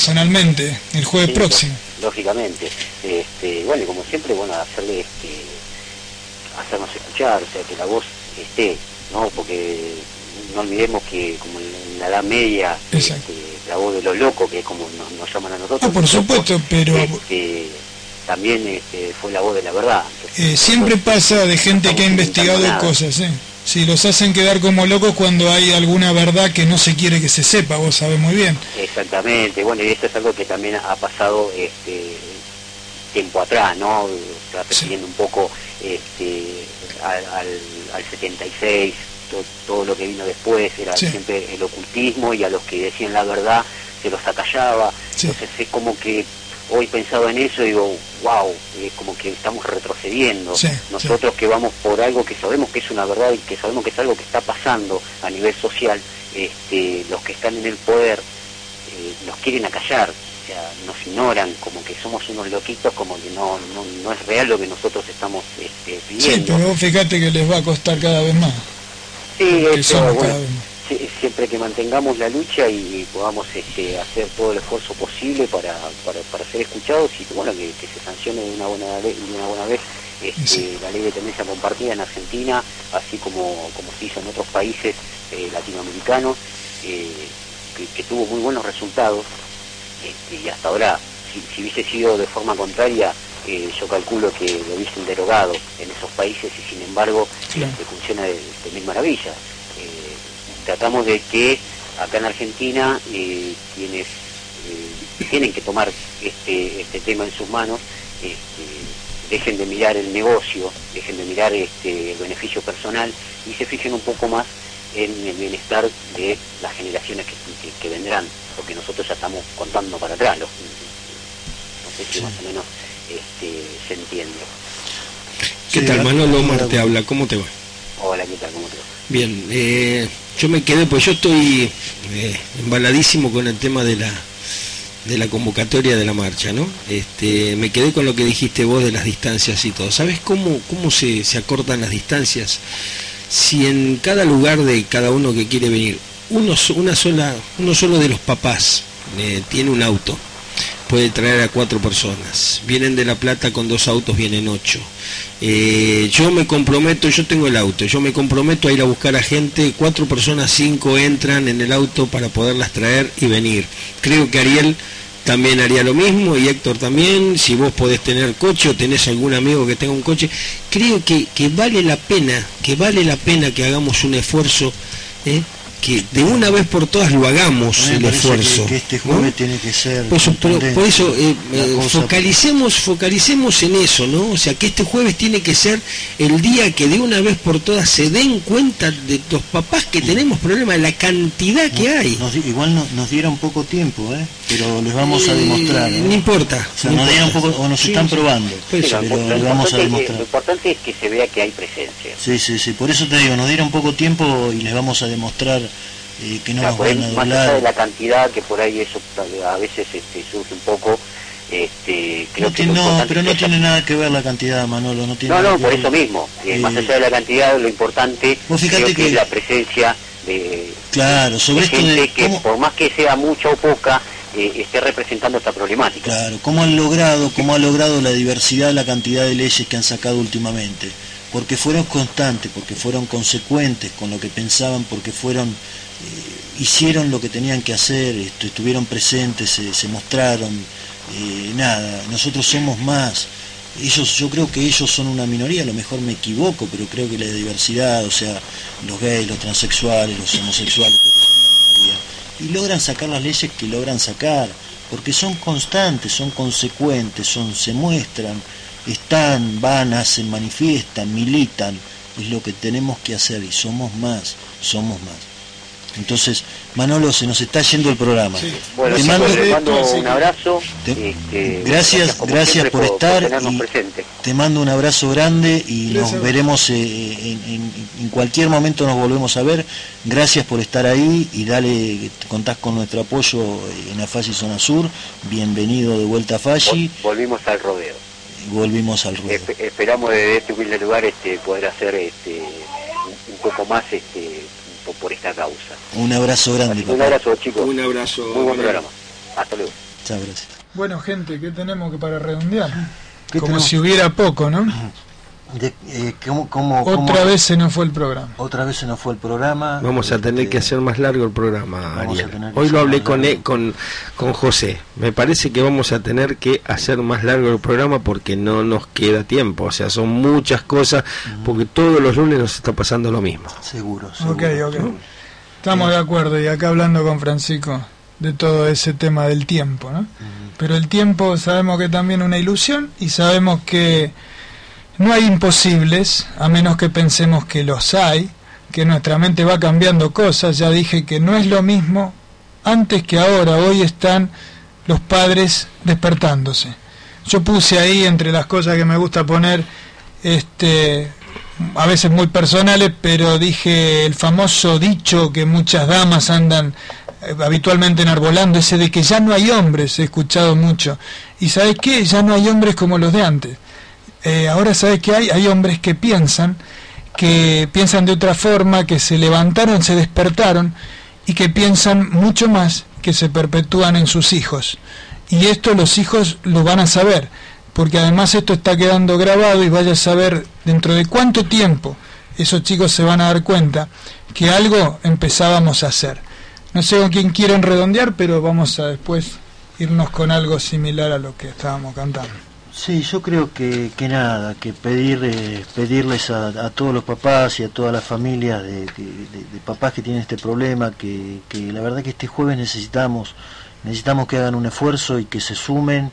personalmente el jueves próximo. Lógicamente. Este, bueno, y como siempre, bueno, hacerle este, hacernos escuchar, o sea, que la voz esté, ¿no? Porque no olvidemos que como en la Edad Media, este, la voz de los locos, que es como nos, llaman a nosotros. Ah, por supuesto, pero... Este, también este, fue la voz de la verdad. Eh, siempre pasa de gente que ha investigado cosas, ¿eh? Si los hacen quedar como locos cuando hay alguna verdad que no se quiere que se sepa, vos sabés muy bien. Exactamente, bueno, y esto es algo que también ha pasado este tiempo atrás, ¿no? Refiriendo un poco este, al, al, 76, todo, lo que vino después, era siempre el ocultismo y a los que decían la verdad se los acallaba. Entonces es como que hoy pensado en eso digo, wow, es como que estamos retrocediendo. Nosotros que vamos por algo que sabemos que es una verdad y que sabemos que es algo que está pasando a nivel social, este, los que están en el poder eh, nos quieren acallar, o sea, nos ignoran como que somos unos loquitos, como que no, no, es real lo que nosotros estamos este, pidiendo. Sí, pero fíjate que les va a costar cada vez más. Sí, eso, bueno, siempre que mantengamos la lucha y podamos este, hacer todo el esfuerzo posible para, para, ser escuchados y bueno que, se sancione de una buena, de una buena vez este, la ley de tendencia compartida en Argentina, así como, como se hizo en otros países eh, latinoamericanos, eh, que, tuvo muy buenos resultados este, y hasta ahora, si, hubiese sido de forma contraria, eh, yo calculo que lo hubiesen derogado en esos países y sin embargo funciona de, de mil maravillas tratamos de que acá en Argentina eh, quienes eh, tienen que tomar este, este tema en sus manos este, dejen de mirar el negocio, dejen de mirar este, el beneficio personal y se fijen un poco más en el bienestar de las generaciones que, vendrán, porque nosotros ya estamos contando para atrás, no sé si más o menos este, se entiende. ¿Qué tal, Manolo Omar te habla? ¿Cómo te va? Hola, ¿qué tal? ¿Cómo te va? Bien, eh, yo me quedé, pues yo estoy eh, embaladísimo con el tema de la de la convocatoria de la marcha, ¿no? Este, me quedé con lo que dijiste vos de las distancias y todo. ¿Sabes cómo, cómo se, se acortan las distancias? Si en cada lugar de cada uno que quiere venir, uno, una sola, uno solo de los papás eh, tiene un auto, puede traer a cuatro personas. Vienen de La Plata con dos autos, vienen ocho. Eh, yo me comprometo, yo tengo el auto, yo me comprometo a ir a buscar a gente, cuatro personas, cinco entran en el auto para poderlas traer y venir. Creo que Ariel también haría lo mismo y Héctor también, si vos podés tener coche o tenés algún amigo que tenga un coche, creo que, que vale la pena, que vale la pena que hagamos un esfuerzo. ¿eh? Que de una vez por todas lo hagamos el esfuerzo. Que, este jueves tiene que ser. Por eso, por eso eh, eh, focalicemos, focalicemos en eso, ¿no? O sea, que este jueves tiene que ser el día que de una vez por todas se den cuenta de los papás que tenemos problemas, la cantidad que hay. igual nos dieron poco tiempo, ¿eh? Pero les vamos a demostrar. No, importa. O sea, nos dieron poco, o nos están probando. Pues pero les vamos a demostrar. lo importante es que se vea que hay presencia. Sí, sí, sí. Por eso te digo, nos dieron poco tiempo y les vamos a demostrar que no Más allá de la cantidad, que por ahí eso a veces este, surge un poco, este, creo que no, pero no tiene nada que ver la cantidad, Manolo. No, tiene no, no por eso mismo. Eh, más allá de la cantidad, lo importante creo que, es la presencia de, claro, sobre gente que, por más que sea mucha o poca, eh, esté representando esta problemática. Claro, ¿cómo han logrado, cómo ha logrado la diversidad, la cantidad de leyes que han sacado últimamente? Porque fueron constantes, porque fueron consecuentes con lo que pensaban, porque fueron eh, hicieron lo que tenían que hacer, estuvieron presentes, se, mostraron, eh, nada, nosotros somos más. Ellos, yo creo que ellos son una minoría, a lo mejor me equivoco, pero creo que la diversidad, o sea, los gays, los transexuales, los homosexuales. Y logran sacar las leyes que logran sacar, porque son constantes, son consecuentes, son, se muestran, están, van, hacen, manifiestan, militan. Es lo que tenemos que hacer y somos más, somos más. Entonces, Manolo, se nos está yendo el programa. Bueno, te mando, un abrazo. Este, gracias, gracias, por, estar. te mando un abrazo grande y nos veremos eh, en, cualquier momento nos volvemos a ver. Gracias por estar ahí y dale, contás con nuestro apoyo en Afashi Zona Sur. Bienvenido de vuelta a Fashi. Volvimos al rodeo. Volvimos al rodeo. esperamos desde este humilde lugar este, poder hacer este, un poco más este, por esta causa. Un abrazo grande. Un abrazo, chicos. Un abrazo. Muy buen programa. Hasta luego. Chao, gracias. Bueno, gente, ¿qué tenemos que para redondear? Como si hubiera poco, ¿no? Eh, otra vez se nos fue el programa. Otra vez se nos fue el programa. Vamos a tener que hacer más largo el programa, Hoy lo hablé con, e, con, con José. Me parece que vamos a tener que hacer más largo el programa porque no nos queda tiempo. O sea, son muchas cosas, porque todos los lunes nos está pasando lo mismo. Seguro, ok. Estamos de acuerdo y acá hablando con Francisco de todo ese tema del tiempo, ¿no? Pero el tiempo sabemos que también es una ilusión y sabemos que no hay imposibles, a menos que pensemos que los hay, que nuestra mente va cambiando cosas. Ya dije que no es lo mismo antes que ahora. Hoy están los padres despertándose. Yo puse ahí entre las cosas que me gusta poner, este, a veces muy personales, pero dije el famoso dicho que muchas damas andan eh, habitualmente enarbolando, ese de que ya no hay hombres, he escuchado mucho. Y sabes qué, ya no hay hombres como los de antes. Eh, ahora sabes que hay, hay hombres que piensan, que piensan de otra forma, que se levantaron, se despertaron y que piensan mucho más que se perpetúan en sus hijos. Y esto los hijos lo van a saber, porque además esto está quedando grabado y vaya a saber dentro de cuánto tiempo esos chicos se van a dar cuenta que algo empezábamos a hacer. No sé con quién quieren redondear, pero vamos a después irnos con algo similar a lo que estábamos cantando. Sí, yo creo que, que nada, que pedir, eh, pedirles a, todos los papás y a todas las familias de, papás que tienen este problema, que, que la verdad que este jueves necesitamos, necesitamos que hagan un esfuerzo y que se sumen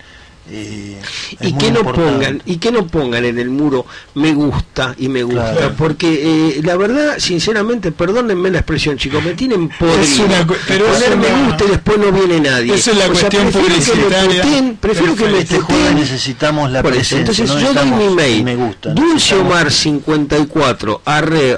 y que no pongan y que no pongan en el muro me gusta y me gusta porque eh, la verdad sinceramente perdónenme la expresión chicos me tienen podrido pero poner me gusta y después no viene nadie. esa es la cuestión publicitaria. prefiero que me este necesitamos la presencia entonces yo doy mi mail. dulceomar54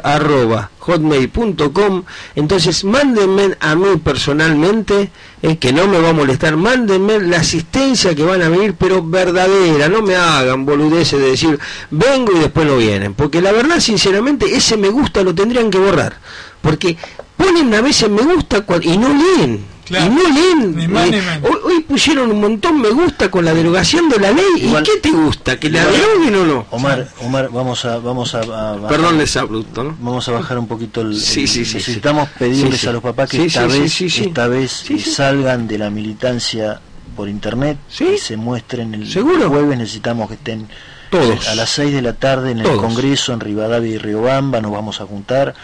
arroba hotmail.com. Entonces, mándenme a mí personalmente, es que no me va a molestar, mándenme la asistencia que van a venir, pero verdadera, no me hagan boludeces de decir, vengo y después no vienen, porque la verdad, sinceramente, ese me gusta lo tendrían que borrar, porque ponen a veces me gusta y no leen. Y no leen. hoy, pusieron un montón me gusta con la derogación de la ley. ¿Y qué te gusta? ¿Que la deroguen o no? Omar, Omar, vamos a, vamos a, Perdón, les abrupto, ¿no? Vamos a bajar un poquito el. Sí, sí, sí, necesitamos pedirles a los papás que esta vez, esta vez salgan de la militancia por internet y se muestren el ¿Seguro? jueves. Necesitamos que estén todos a las 6 de la tarde en el Congreso en Rivadavia y Riobamba. Nos vamos a juntar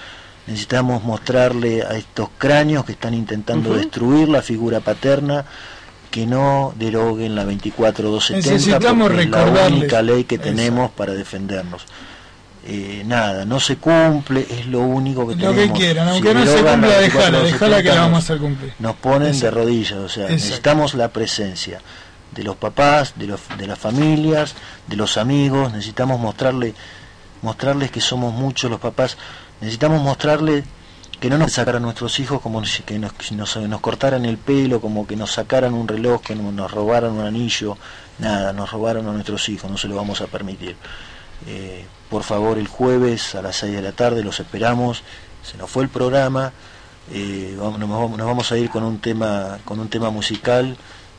necesitamos mostrarle a estos cráneos que están intentando destruir la figura paterna que no deroguen la 24270 porque es la única ley que tenemos para defendernos. Eh, nada, no se cumple, es lo único que tenemos. Lo que quieran, aunque no se cumpla, déjala, déjala que la vamos a hacer cumplir. Nos ponen de rodillas, o sea, necesitamos la presencia de los papás, de, los, de las familias, de los amigos, necesitamos mostrarle, mostrarles que somos muchos los papás Necesitamos mostrarle que no nos sacaran a nuestros hijos como que nos, nos, cortaran el pelo, como que nos sacaran un reloj, que nos robaran un anillo, nada, nos robaron a nuestros hijos, no se lo vamos a permitir. Eh, por favor, el jueves a las 6 de la tarde los esperamos, se nos fue el programa, eh, vamos, nos, vamos a ir con un tema, con un tema musical.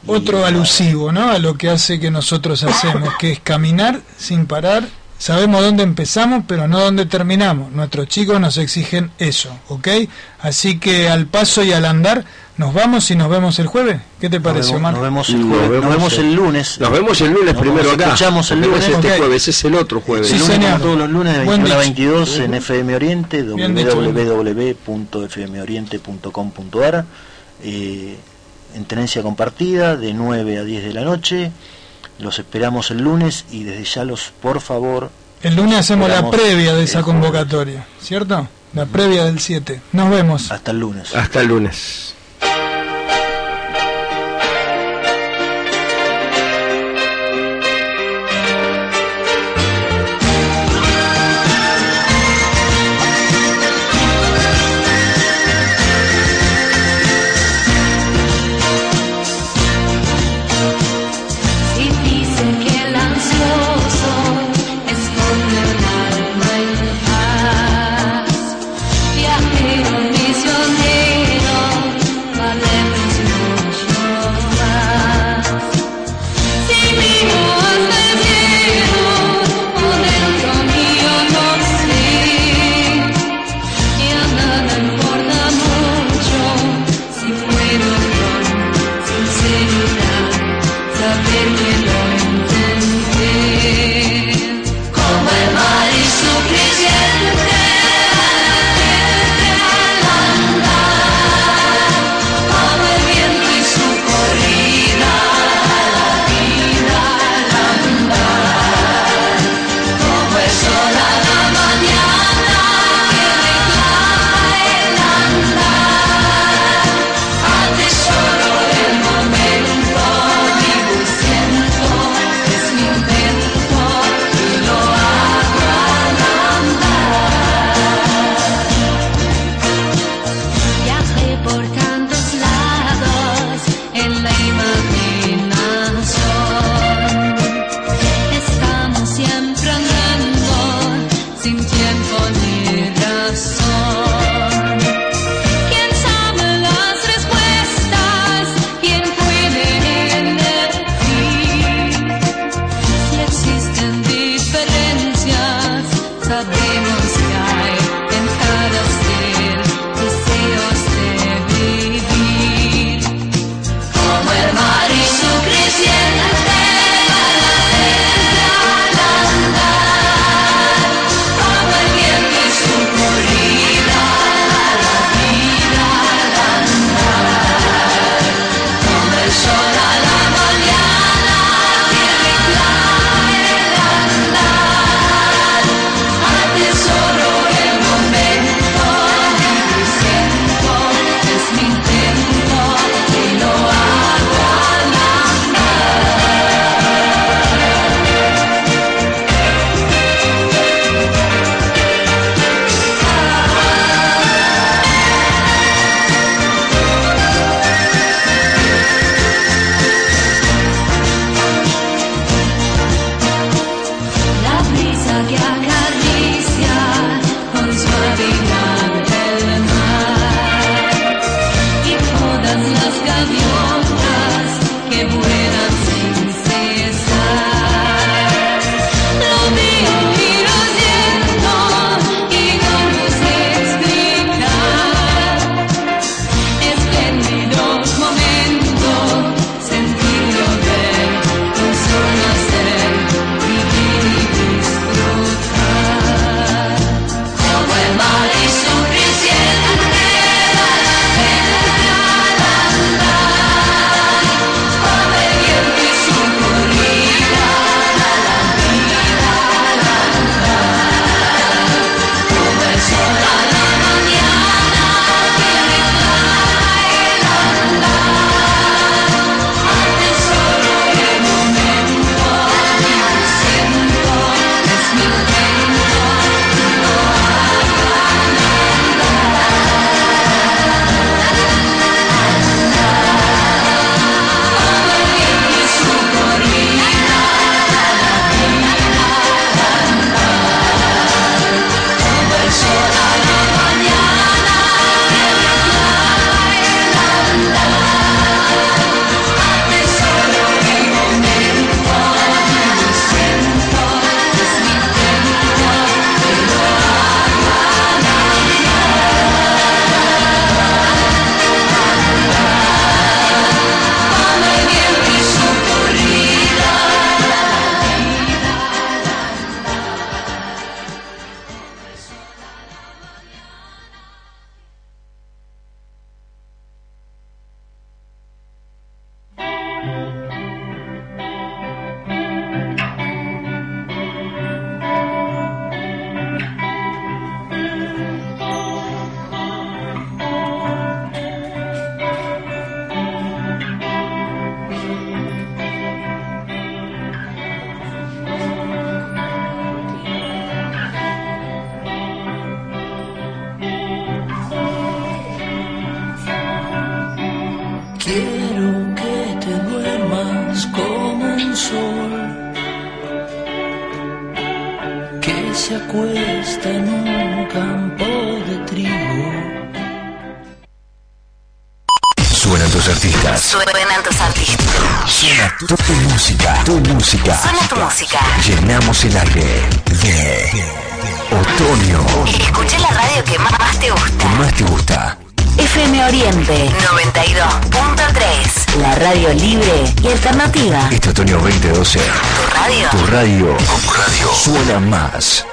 Otro alusivo, ¿no? A lo que hace que nosotros hacemos, que es caminar sin parar Sabemos dónde empezamos, pero no dónde terminamos. Nuestros chicos nos exigen eso, ¿ok? Así que al paso y al andar, nos vamos y nos vemos el jueves. ¿Qué te parece, Omar? Nos vemos el jueves, nos vemos, el, lunes. Nos vemos el lunes primero acá. Escuchamos el lunes. Este jueves, es el otro jueves. Sí, señor. Todos los lunes de 21 a 22 en FM Oriente, www.fmoriente.com.ar. Eh, en tenencia compartida, de 9 a 10 de la noche. Los esperamos el lunes y desde ya los, por favor... El lunes hacemos la previa de esa convocatoria, ¿cierto? La previa del 7. Nos vemos. Hasta el lunes. Hasta el lunes. 今天。Suenan tus artistas. Suenan tus artistas. Suena tu, tu música. Tu música. Suena tu música. Llenamos el aire de otoño. Escucha la radio que más, te gusta. Que más te gusta. FM Oriente 92.3. La radio libre y alternativa. Este otoño 2012. Tu radio. Tu radio. Tu radio. Suena más.